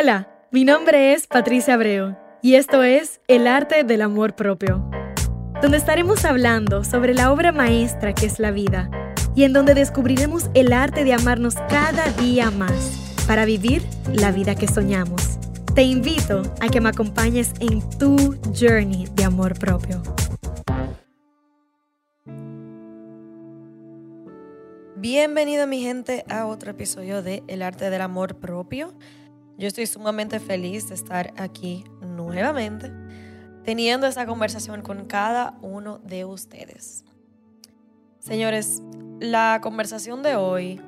Hola, mi nombre es Patricia Abreu y esto es El arte del amor propio, donde estaremos hablando sobre la obra maestra que es la vida y en donde descubriremos el arte de amarnos cada día más para vivir la vida que soñamos. Te invito a que me acompañes en tu journey de amor propio. Bienvenido mi gente a otro episodio de El arte del amor propio. Yo estoy sumamente feliz de estar aquí nuevamente teniendo esta conversación con cada uno de ustedes. Señores, la conversación de hoy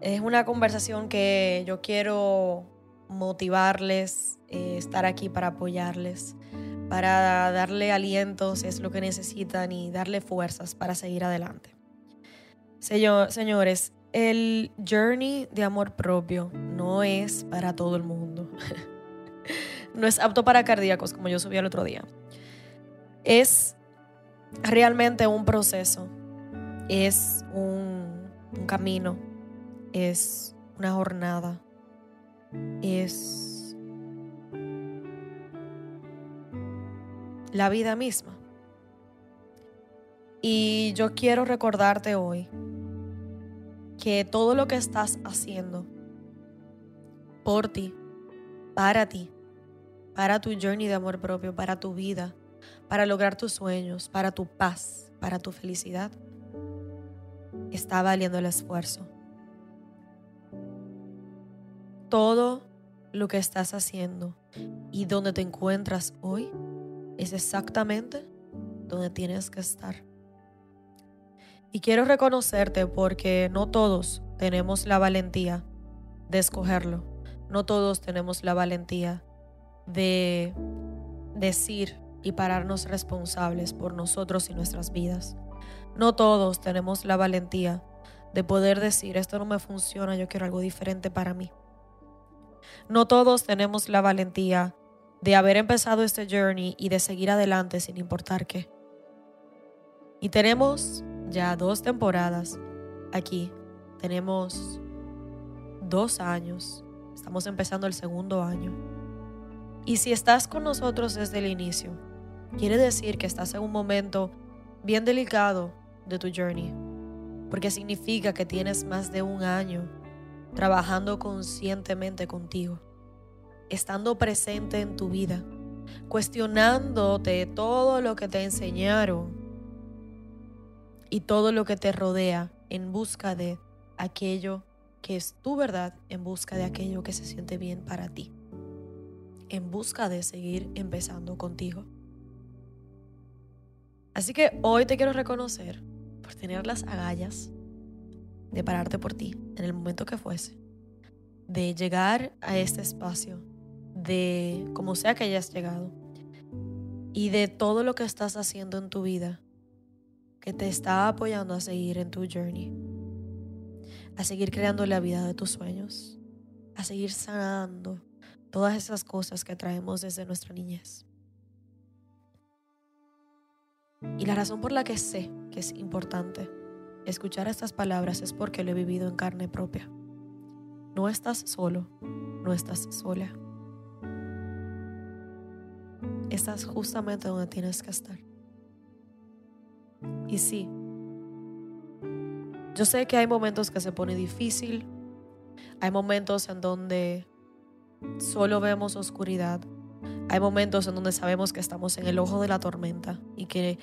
es una conversación que yo quiero motivarles, eh, estar aquí para apoyarles, para darle aliento es lo que necesitan y darle fuerzas para seguir adelante. señores, el journey de amor propio no es para todo el mundo. no es apto para cardíacos, como yo subí el otro día. Es realmente un proceso, es un, un camino, es una jornada, es la vida misma. Y yo quiero recordarte hoy que todo lo que estás haciendo por ti, para ti, para tu journey de amor propio, para tu vida, para lograr tus sueños, para tu paz, para tu felicidad, está valiendo el esfuerzo. Todo lo que estás haciendo y donde te encuentras hoy es exactamente donde tienes que estar. Y quiero reconocerte porque no todos tenemos la valentía de escogerlo. No todos tenemos la valentía de decir y pararnos responsables por nosotros y nuestras vidas. No todos tenemos la valentía de poder decir, esto no me funciona, yo quiero algo diferente para mí. No todos tenemos la valentía de haber empezado este journey y de seguir adelante sin importar qué. Y tenemos ya dos temporadas aquí. Tenemos dos años. Estamos empezando el segundo año. Y si estás con nosotros desde el inicio, quiere decir que estás en un momento bien delicado de tu journey. Porque significa que tienes más de un año trabajando conscientemente contigo, estando presente en tu vida, cuestionándote todo lo que te enseñaron y todo lo que te rodea en busca de aquello que es tu verdad, en busca de aquello que se siente bien para ti, en busca de seguir empezando contigo. Así que hoy te quiero reconocer por tener las agallas de pararte por ti en el momento que fuese, de llegar a este espacio, de como sea que hayas llegado, y de todo lo que estás haciendo en tu vida que te está apoyando a seguir en tu journey, a seguir creando la vida de tus sueños, a seguir sanando todas esas cosas que traemos desde nuestra niñez. Y la razón por la que sé que es importante escuchar estas palabras es porque lo he vivido en carne propia. No estás solo, no estás sola. Estás justamente donde tienes que estar. Y sí, yo sé que hay momentos que se pone difícil, hay momentos en donde solo vemos oscuridad, hay momentos en donde sabemos que estamos en el ojo de la tormenta y que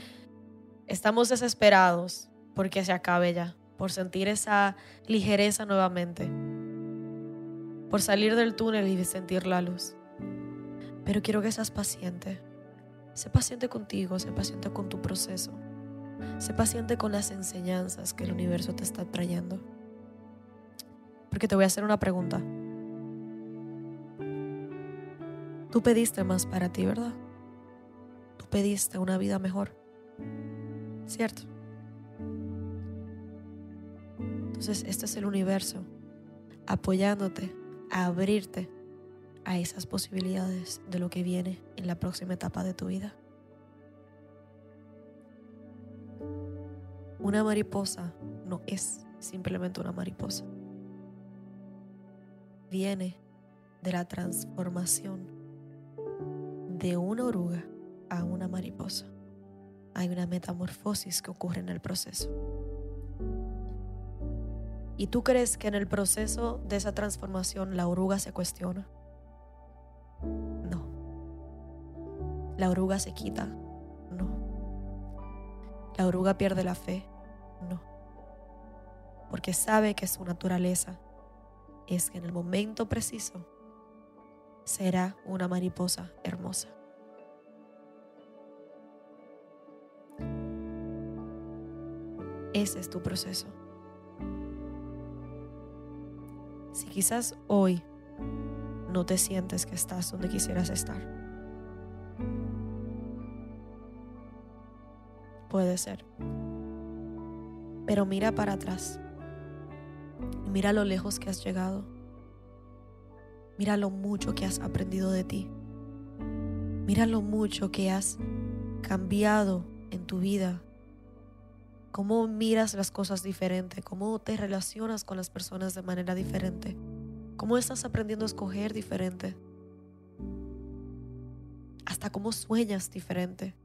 estamos desesperados porque se acabe ya, por sentir esa ligereza nuevamente, por salir del túnel y sentir la luz. Pero quiero que seas paciente. Sé paciente contigo, sé paciente con tu proceso. Sé paciente con las enseñanzas que el universo te está trayendo. Porque te voy a hacer una pregunta. Tú pediste más para ti, ¿verdad? Tú pediste una vida mejor. ¿Cierto? Entonces, este es el universo apoyándote a abrirte a esas posibilidades de lo que viene en la próxima etapa de tu vida. Una mariposa no es simplemente una mariposa. Viene de la transformación de una oruga a una mariposa. Hay una metamorfosis que ocurre en el proceso. ¿Y tú crees que en el proceso de esa transformación la oruga se cuestiona? No. La oruga se quita. No. La oruga pierde la fe. No. Porque sabe que su naturaleza es que en el momento preciso será una mariposa hermosa. Ese es tu proceso. Si quizás hoy no te sientes que estás donde quisieras estar, puede ser. Pero mira para atrás y mira lo lejos que has llegado. Mira lo mucho que has aprendido de ti. Mira lo mucho que has cambiado en tu vida cómo miras las cosas diferente, cómo te relacionas con las personas de manera diferente, cómo estás aprendiendo a escoger diferente, hasta cómo sueñas diferente,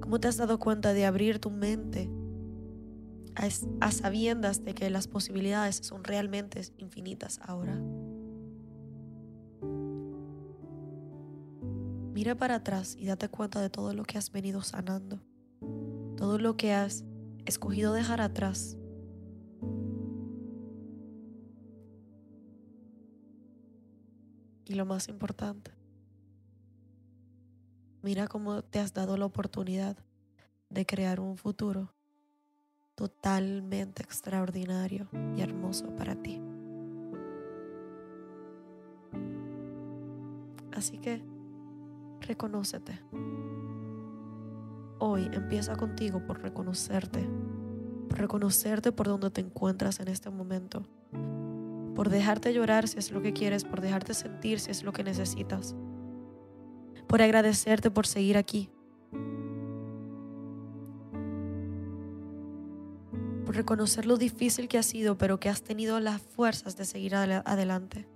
cómo te has dado cuenta de abrir tu mente a, sabiendas de que las posibilidades son realmente infinitas ahora. Mira para atrás y date cuenta de todo lo que has venido sanando, todo lo que has escogido dejar atrás. Y lo más importante, mira cómo te has dado la oportunidad de crear un futuro totalmente extraordinario y hermoso para ti. Así que reconócete. Hoy empieza contigo por reconocerte, por reconocerte por donde te encuentras en este momento, por dejarte llorar si es lo que quieres, por dejarte sentir si es lo que necesitas, por agradecerte por seguir aquí, reconocer lo difícil que ha sido, pero que has tenido las fuerzas de seguir adelante.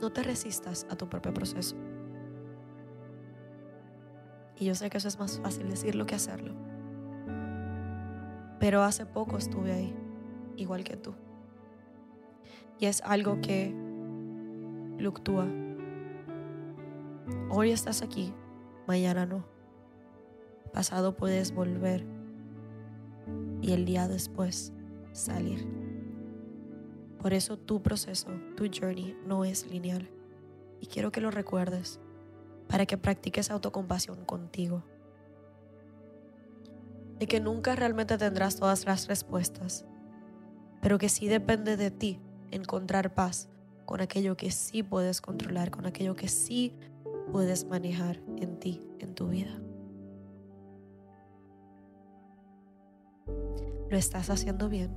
No te resistas a tu propio proceso. Y yo sé que eso es más fácil decirlo que hacerlo. Pero hace poco estuve ahí, igual que tú. Y es algo que fluctúa. Hoy estás aquí, mañana no. Pasado puedes volver y el día después salir. Por eso tu proceso, tu journey no es lineal. Y quiero que lo recuerdes para que practiques autocompasión contigo. De que nunca realmente tendrás todas las respuestas, pero que sí depende de ti encontrar paz con aquello que sí puedes controlar, con aquello que sí puedes manejar en ti, en tu vida. Lo estás haciendo bien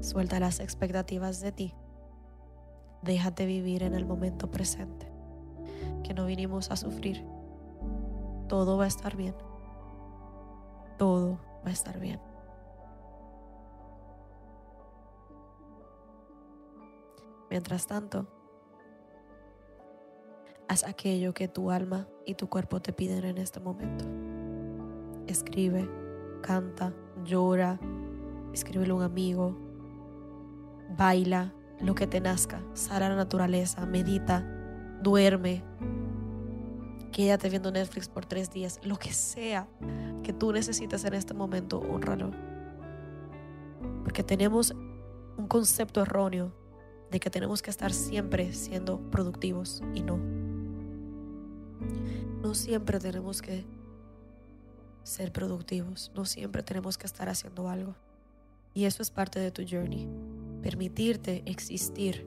Suelta las expectativas de ti. Déjate vivir en el momento presente, que no vinimos a sufrir. Todo va a estar bien. Todo va a estar bien. Mientras tanto, haz aquello que tu alma y tu cuerpo te piden en este momento. Escribe, canta, llora, escríbele a un amigo, baila lo que te nazca, sal a la naturaleza, medita, duerme, quédate viendo Netflix por tres días, lo que sea que tú necesites en este momento, honralo. Porque tenemos un concepto erróneo de que tenemos que estar siempre siendo productivos y no. No siempre tenemos que ser productivos, no siempre tenemos que estar haciendo algo. Y eso es parte de tu journey permitirte existir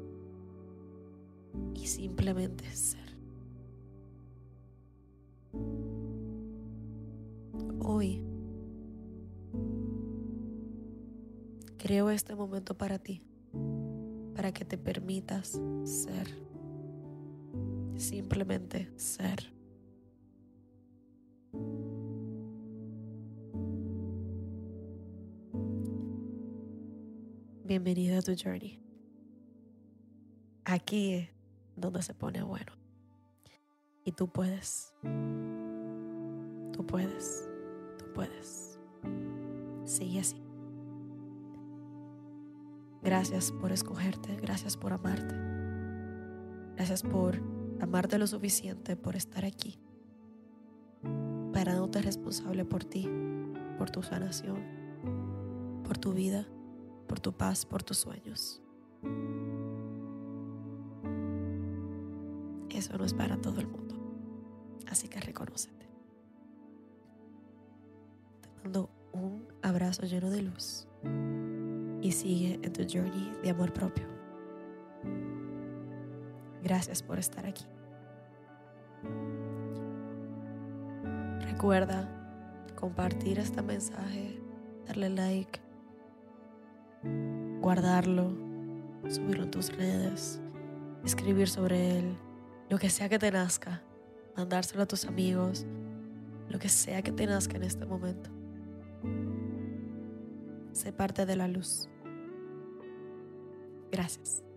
y simplemente ser. Hoy creo este momento para ti, para que te permitas ser, simplemente ser. Bienvenida a tu journey. Aquí es donde se pone bueno. Y tú puedes. Tú puedes. Tú puedes. Sigue así. Gracias por escogerte. Gracias por amarte. Gracias por amarte lo suficiente, por estar aquí. Parándote responsable por ti, por tu sanación, por tu vida, por tu paz, por tus sueños. Eso no es para todo el mundo. Así que reconócete. Te mando un abrazo lleno de luz y sigue en tu journey de amor propio. Gracias por estar aquí. Recuerda compartir este mensaje, darle like, guardarlo, subirlo en tus redes, escribir sobre él, lo que sea que te nazca mandárselo a tus amigos, lo que sea que te nazca en este momento. Sé parte de la luz. Gracias.